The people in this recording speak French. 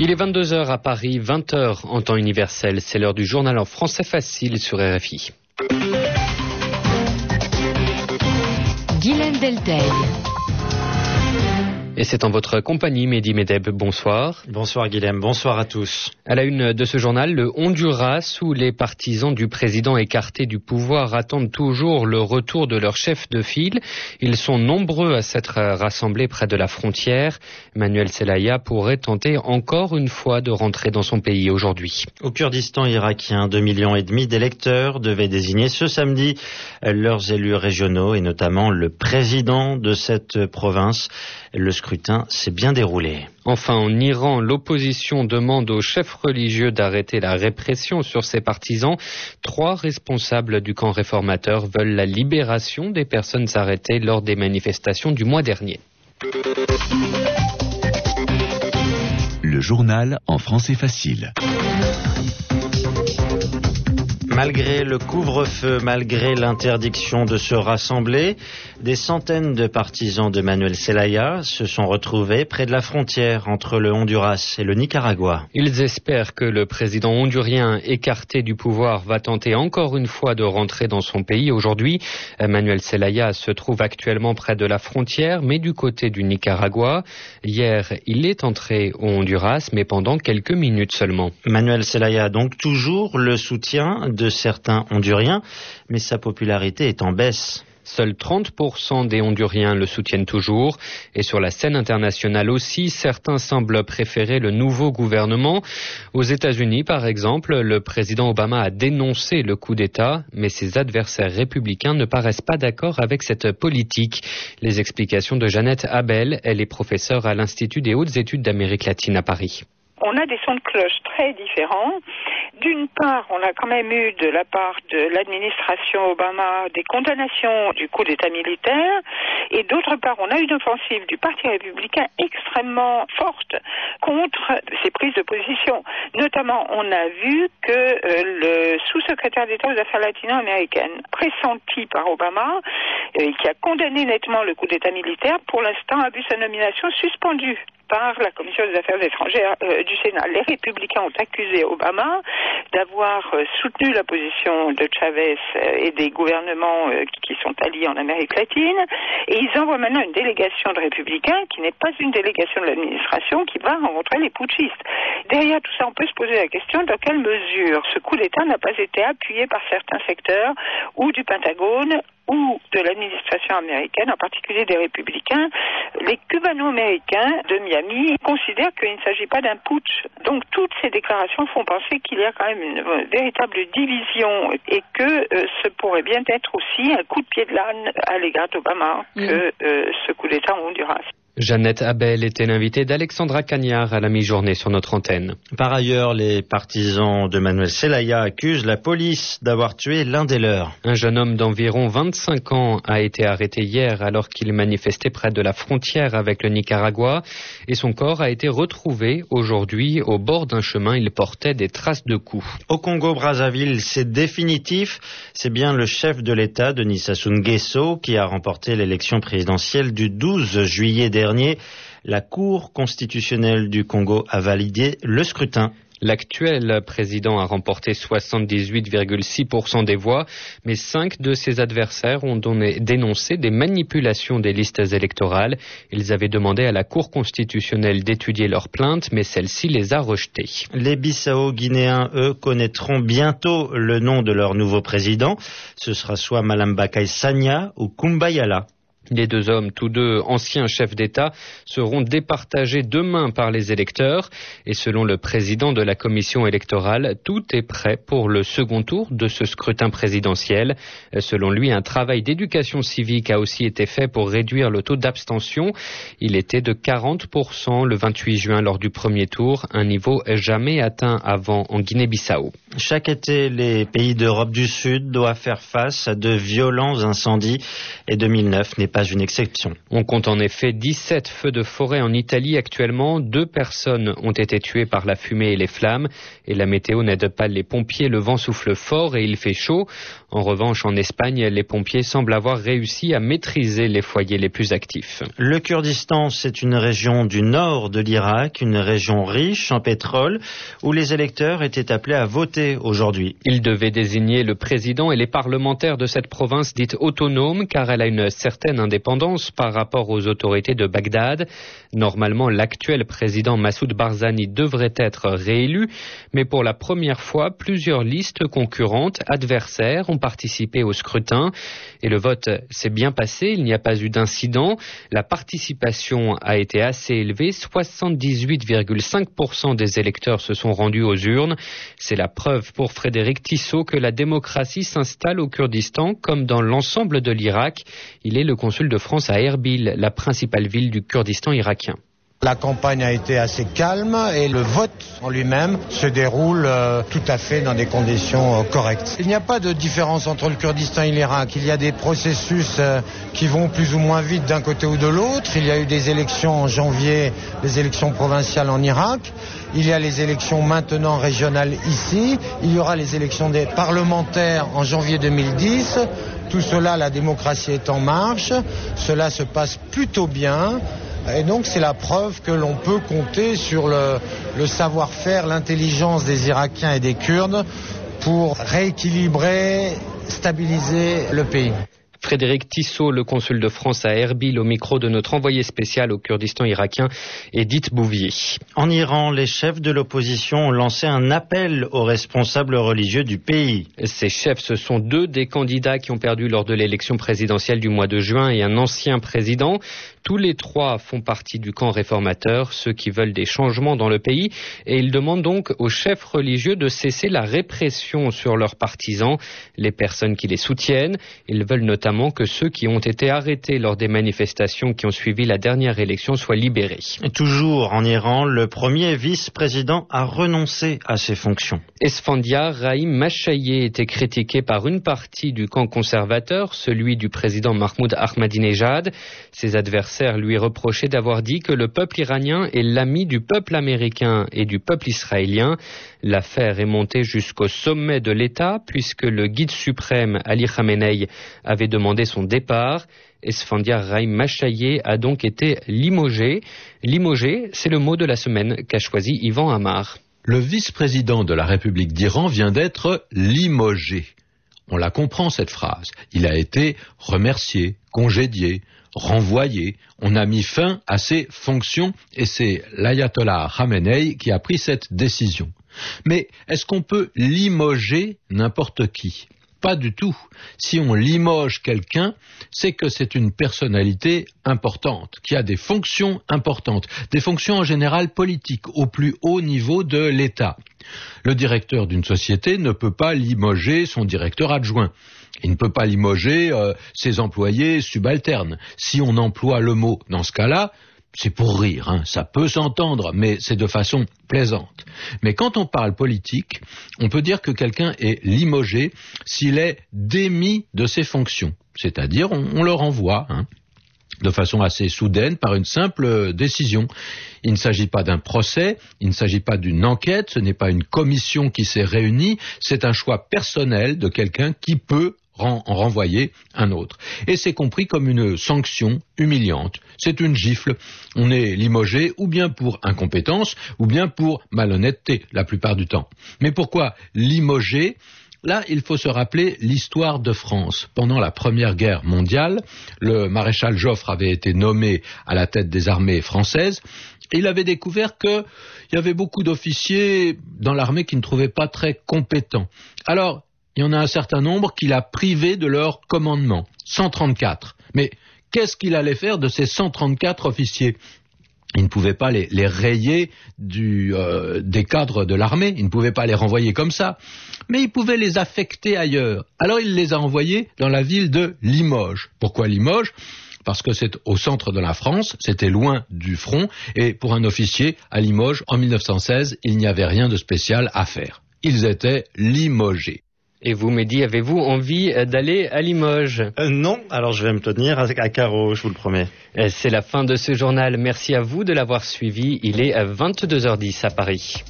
Il est 22h à Paris, 20h en temps universel. C'est l'heure du journal en français facile sur RFI. Guylaine. Et c'est en votre compagnie, Mehdi Medeb. Bonsoir. Bonsoir Guilhem, bonsoir à tous. À la une de ce journal, le Honduras, où les partisans du président écarté du pouvoir attendent toujours le retour de leur chef de file. Ils sont nombreux à s'être rassemblés près de la frontière. Manuel Zelaya pourrait tenter encore une fois de rentrer dans son pays aujourd'hui. Au Kurdistan irakien, 2 millions et demi d'électeurs devaient désigner ce samedi leurs élus régionaux et notamment le président de cette province. Le scrutin s'est bien déroulé. Enfin, en Iran, l'opposition demande aux chefs religieux d'arrêter la répression sur ses partisans. Trois responsables du camp réformateur veulent la libération des personnes arrêtées lors des manifestations du mois dernier. Le journal en français facile. Malgré le couvre-feu, malgré l'interdiction de se rassembler, des centaines de partisans de Manuel Zelaya se sont retrouvés près de la frontière entre le Honduras et le Nicaragua. Ils espèrent que le président hondurien écarté du pouvoir va tenter encore une fois de rentrer dans son pays aujourd'hui. Manuel Zelaya se trouve actuellement près de la frontière, mais du côté du Nicaragua. Hier, il est entré au Honduras, mais pendant quelques minutes seulement. Manuel Zelaya a donc toujours le soutien de certains Honduriens, mais sa popularité est en baisse. Seuls 30% des Honduriens le soutiennent toujours. Et sur la scène internationale aussi, certains semblent préférer le nouveau gouvernement. Aux États-Unis, par exemple, le président Obama a dénoncé le coup d'État, mais ses adversaires républicains ne paraissent pas d'accord avec cette politique. Les explications de Jeannette Abel, elle est professeure à l'Institut des hautes études d'Amérique latine à Paris on a des sons de cloche très différents. D'une part, on a quand même eu de la part de l'administration Obama des condamnations du coup d'État militaire, et d'autre part, on a eu une offensive du Parti républicain extrêmement forte contre ces prises de position. Notamment, on a vu que euh, le sous-secrétaire d'État aux affaires latino-américaines, pressenti par Obama, euh, qui a condamné nettement le coup d'État militaire, pour l'instant a vu sa nomination suspendue par la Commission des affaires étrangères euh, du Sénat. Les républicains ont accusé Obama d'avoir euh, soutenu la position de Chavez euh, et des gouvernements qui sont alliés en Amérique latine. Et ils envoient maintenant une délégation de républicains qui n'est pas une délégation de l'administration qui va rencontrer les putschistes. Derrière tout ça, on peut se poser la question dans quelle mesure ce coup d'État n'a pas été appuyé par certains secteurs ou du Pentagone ou de l'administration américaine, en particulier des républicains, les cubano-américains de Miami considèrent qu'il ne s'agit pas d'un putsch. Donc toutes ces déclarations font penser qu'il y a quand même une véritable division et que euh, ce pourrait bien être aussi un coup de pied de l'âne à l'égard d'Obama que euh, ce coup d'État en Honduras. Jeannette Abel était l'invitée d'Alexandra Cagnard à la mi-journée sur notre antenne. Par ailleurs, les partisans de Manuel Zelaya accusent la police d'avoir tué l'un des leurs. Un jeune homme d'environ 25 ans a été arrêté hier alors qu'il manifestait près de la frontière avec le Nicaragua et son corps a été retrouvé aujourd'hui au bord d'un chemin. Il portait des traces de coups. Au Congo-Brazzaville, c'est définitif. C'est bien le chef de l'État, Denis Sassou Nguesso, qui a remporté l'élection présidentielle du 12 juillet dernier la Cour constitutionnelle du Congo a validé le scrutin. L'actuel président a remporté 78,6% des voix, mais cinq de ses adversaires ont dénoncé des manipulations des listes électorales. Ils avaient demandé à la Cour constitutionnelle d'étudier leurs plaintes, mais celle-ci les a rejetées. Les Bissau-Guinéens, eux, connaîtront bientôt le nom de leur nouveau président. Ce sera soit Malambakay Sanya ou Kumbayala. Les deux hommes, tous deux anciens chefs d'État, seront départagés demain par les électeurs et selon le président de la commission électorale, tout est prêt pour le second tour de ce scrutin présidentiel. Selon lui, un travail d'éducation civique a aussi été fait pour réduire le taux d'abstention. Il était de 40% le 28 juin lors du premier tour, un niveau jamais atteint avant en Guinée-Bissau. Chaque été, les pays d'Europe du Sud doivent faire face à de violents incendies et 2009 n'est pas une exception. On compte en effet 17 feux de forêt en Italie actuellement. Deux personnes ont été tuées par la fumée et les flammes. Et la météo n'aide pas les pompiers. Le vent souffle fort et il fait chaud. En revanche, en Espagne, les pompiers semblent avoir réussi à maîtriser les foyers les plus actifs. Le Kurdistan, c'est une région du nord de l'Irak, une région riche en pétrole, où les électeurs étaient appelés à voter aujourd'hui. Ils devaient désigner le président et les parlementaires de cette province dite autonome, car elle a une certaine indépendance par rapport aux autorités de Bagdad. Normalement, l'actuel président Massoud Barzani devrait être réélu, mais pour la première fois, plusieurs listes concurrentes, adversaires, ont participé au scrutin et le vote s'est bien passé. Il n'y a pas eu d'incident. La participation a été assez élevée. 78,5% des électeurs se sont rendus aux urnes. C'est la preuve pour Frédéric Tissot que la démocratie s'installe au Kurdistan comme dans l'ensemble de l'Irak. Il est le consul de France à Erbil, la principale ville du Kurdistan irakien. La campagne a été assez calme et le vote en lui-même se déroule euh, tout à fait dans des conditions euh, correctes. Il n'y a pas de différence entre le Kurdistan et l'Irak. Il y a des processus euh, qui vont plus ou moins vite d'un côté ou de l'autre. Il y a eu des élections en janvier, des élections provinciales en Irak. Il y a les élections maintenant régionales ici. Il y aura les élections des parlementaires en janvier 2010. Tout cela, la démocratie est en marche. Cela se passe plutôt bien. Et donc c'est la preuve que l'on peut compter sur le, savoir-faire, l'intelligence des Irakiens et des Kurdes pour rééquilibrer, stabiliser le pays. Frédéric Tissot, le consul de France à Erbil, au micro de notre envoyé spécial au Kurdistan irakien, Edith Bouvier. En Iran, les chefs de l'opposition ont lancé un appel aux responsables religieux du pays. Ces chefs, ce sont deux des candidats qui ont perdu lors de l'élection présidentielle du mois de juin et un ancien président. Tous les trois font partie du camp réformateur, ceux qui veulent des changements dans le pays, et ils demandent donc aux chefs religieux de cesser la répression sur leurs partisans, les personnes qui les soutiennent. Ils veulent notamment que ceux qui ont été arrêtés lors des manifestations qui ont suivi la dernière élection soient libérés. Toujours en Iran, le premier vice-président a renoncé à ses fonctions. Esfandiar Rahim Machaye était critiqué par une partie du camp conservateur, celui du président Mahmoud Ahmadinejad. Ses adversaires lui reprochaient d'avoir dit que le peuple iranien est l'ami du peuple américain et du peuple israélien. L'affaire est montée jusqu'au sommet de l'État puisque le guide suprême Ali Khamenei avait demandé son départ. Esfandiar Rahim Machaye a donc été limogé. Limogé, c'est le mot de la semaine qu'a choisi Ivan Amar. Le vice-président de la République d'Iran vient d'être limogé. On la comprend cette phrase. Il a été remercié, congédié, renvoyé. On a mis fin à ses fonctions et c'est l'ayatollah Khamenei qui a pris cette décision. Mais est-ce qu'on peut limoger n'importe qui? Pas du tout. Si on limoge quelqu'un, c'est que c'est une personnalité importante, qui a des fonctions importantes, des fonctions en général politiques, au plus haut niveau de l'État. Le directeur d'une société ne peut pas limoger son directeur adjoint. Il ne peut pas limoger euh, ses employés subalternes. Si on emploie le mot dans ce cas-là, c'est pour rire, hein. ça peut s'entendre, mais c'est de façon plaisante. Mais quand on parle politique, on peut dire que quelqu'un est limogé s'il est démis de ses fonctions, c'est-à-dire on, le renvoie. Hein de façon assez soudaine par une simple décision. Il ne s'agit pas d'un procès, il ne s'agit pas d'une enquête, ce n'est pas une commission qui s'est réunie, c'est un choix personnel de quelqu'un qui peut en renvoyer un autre. Et c'est compris comme une sanction humiliante. C'est une gifle. On est limogé ou bien pour incompétence ou bien pour malhonnêteté la plupart du temps. Mais pourquoi limoger Là, il faut se rappeler l'histoire de France. Pendant la Première Guerre mondiale, le maréchal Joffre avait été nommé à la tête des armées françaises. Et il avait découvert qu'il y avait beaucoup d'officiers dans l'armée qui ne trouvaient pas très compétents. Alors, il y en a un certain nombre qu'il a privés de leur commandement. 134. Mais qu'est-ce qu'il allait faire de ces 134 officiers? Il ne pouvait pas les, rayer euh, des cadres de l'armée, il ne pouvait pas les renvoyer comme ça, mais il pouvait les affecter ailleurs. Alors il les a envoyés dans la ville de Limoges. Pourquoi Limoges? Parce que c'est au centre de la France, c'était loin du front, et pour un officier à Limoges, en 1916, il n'y avait rien de spécial à faire. Ils étaient limogés. Et vous, Mehdi, avez-vous envie d'aller à Limoges? Euh, Non, alors je vais me tenir à carreau, je vous le promets. Euh, c'est la fin de ce journal. Merci à vous de l'avoir suivi. Il est à 22h10 à Paris.